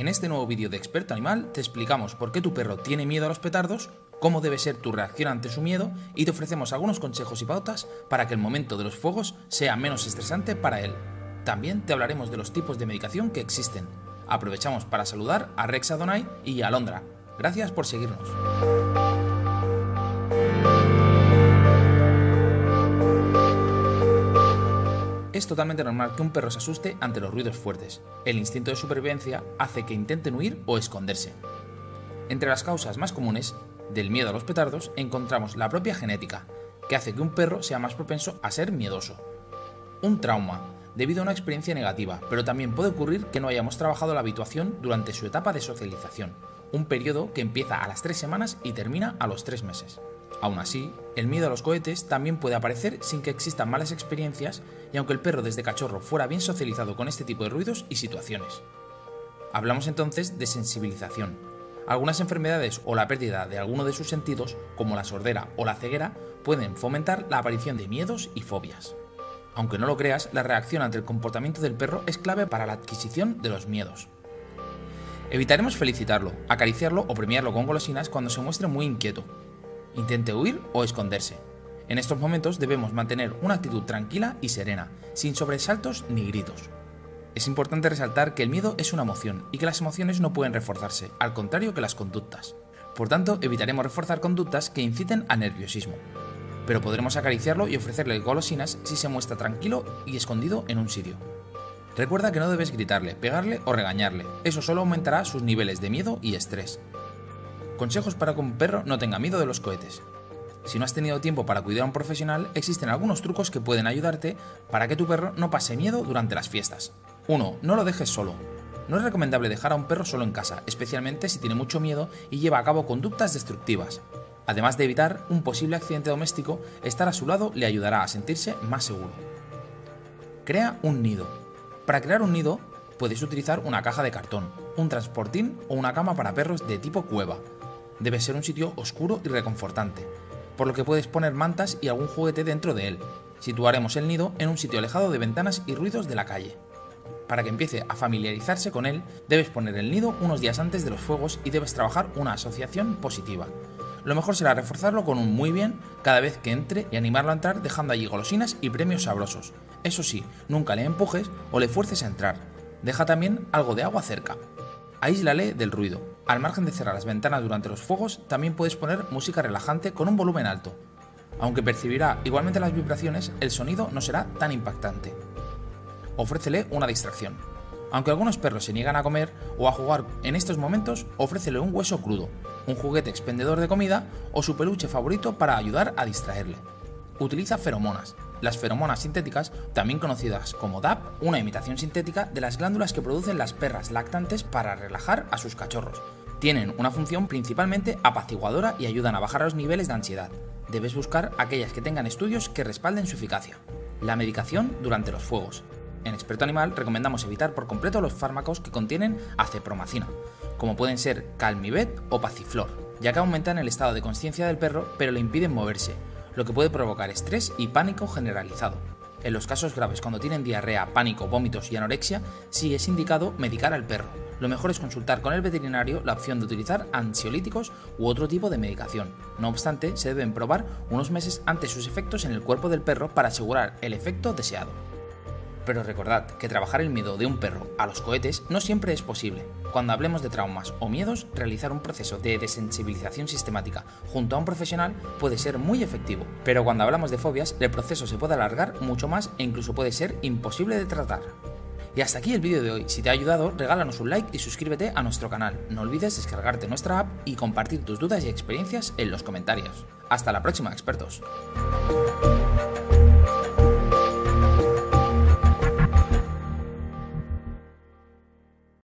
En este nuevo vídeo de Experto Animal te explicamos por qué tu perro tiene miedo a los petardos, cómo debe ser tu reacción ante su miedo y te ofrecemos algunos consejos y pautas para que el momento de los fuegos sea menos estresante para él. También te hablaremos de los tipos de medicación que existen. Aprovechamos para saludar a Rex Adonai y a Londra. Gracias por seguirnos. Es totalmente normal que un perro se asuste ante los ruidos fuertes. El instinto de supervivencia hace que intenten huir o esconderse. Entre las causas más comunes del miedo a los petardos encontramos la propia genética, que hace que un perro sea más propenso a ser miedoso. Un trauma, debido a una experiencia negativa, pero también puede ocurrir que no hayamos trabajado la habituación durante su etapa de socialización, un periodo que empieza a las 3 semanas y termina a los 3 meses. Aún así, el miedo a los cohetes también puede aparecer sin que existan malas experiencias y aunque el perro desde cachorro fuera bien socializado con este tipo de ruidos y situaciones. Hablamos entonces de sensibilización. Algunas enfermedades o la pérdida de alguno de sus sentidos, como la sordera o la ceguera, pueden fomentar la aparición de miedos y fobias. Aunque no lo creas, la reacción ante el comportamiento del perro es clave para la adquisición de los miedos. Evitaremos felicitarlo, acariciarlo o premiarlo con golosinas cuando se muestre muy inquieto, intente huir o esconderse. En estos momentos debemos mantener una actitud tranquila y serena, sin sobresaltos ni gritos. Es importante resaltar que el miedo es una emoción y que las emociones no pueden reforzarse, al contrario que las conductas. Por tanto, evitaremos reforzar conductas que inciten al nerviosismo. Pero podremos acariciarlo y ofrecerle golosinas si se muestra tranquilo y escondido en un sitio. Recuerda que no debes gritarle, pegarle o regañarle, eso solo aumentará sus niveles de miedo y estrés. Consejos para que un perro no tenga miedo de los cohetes. Si no has tenido tiempo para cuidar a un profesional, existen algunos trucos que pueden ayudarte para que tu perro no pase miedo durante las fiestas. 1. No lo dejes solo. No es recomendable dejar a un perro solo en casa, especialmente si tiene mucho miedo y lleva a cabo conductas destructivas. Además de evitar un posible accidente doméstico, estar a su lado le ayudará a sentirse más seguro. Crea un nido. Para crear un nido, puedes utilizar una caja de cartón, un transportín o una cama para perros de tipo cueva debe ser un sitio oscuro y reconfortante, por lo que puedes poner mantas y algún juguete dentro de él. Situaremos el nido en un sitio alejado de ventanas y ruidos de la calle. Para que empiece a familiarizarse con él, debes poner el nido unos días antes de los fuegos y debes trabajar una asociación positiva. Lo mejor será reforzarlo con un muy bien cada vez que entre y animarlo a entrar dejando allí golosinas y premios sabrosos. Eso sí, nunca le empujes o le fuerces a entrar. Deja también algo de agua cerca. Aíslale del ruido. Al margen de cerrar las ventanas durante los fuegos, también puedes poner música relajante con un volumen alto. Aunque percibirá igualmente las vibraciones, el sonido no será tan impactante. Ofrécele una distracción. Aunque algunos perros se niegan a comer o a jugar en estos momentos, ofrécele un hueso crudo, un juguete expendedor de comida o su peluche favorito para ayudar a distraerle. Utiliza feromonas, las feromonas sintéticas, también conocidas como DAP, una imitación sintética de las glándulas que producen las perras lactantes para relajar a sus cachorros. Tienen una función principalmente apaciguadora y ayudan a bajar los niveles de ansiedad. Debes buscar aquellas que tengan estudios que respalden su eficacia. La medicación durante los fuegos. En Experto Animal recomendamos evitar por completo los fármacos que contienen acepromacina, como pueden ser Calmivet o Paciflor, ya que aumentan el estado de conciencia del perro pero le impiden moverse, lo que puede provocar estrés y pánico generalizado. En los casos graves, cuando tienen diarrea, pánico, vómitos y anorexia, sí es indicado medicar al perro. Lo mejor es consultar con el veterinario la opción de utilizar ansiolíticos u otro tipo de medicación. No obstante, se deben probar unos meses antes sus efectos en el cuerpo del perro para asegurar el efecto deseado. Pero recordad que trabajar el miedo de un perro a los cohetes no siempre es posible. Cuando hablemos de traumas o miedos, realizar un proceso de desensibilización sistemática junto a un profesional puede ser muy efectivo. Pero cuando hablamos de fobias, el proceso se puede alargar mucho más e incluso puede ser imposible de tratar. Y hasta aquí el vídeo de hoy. Si te ha ayudado, regálanos un like y suscríbete a nuestro canal. No olvides descargarte nuestra app y compartir tus dudas y experiencias en los comentarios. Hasta la próxima, expertos.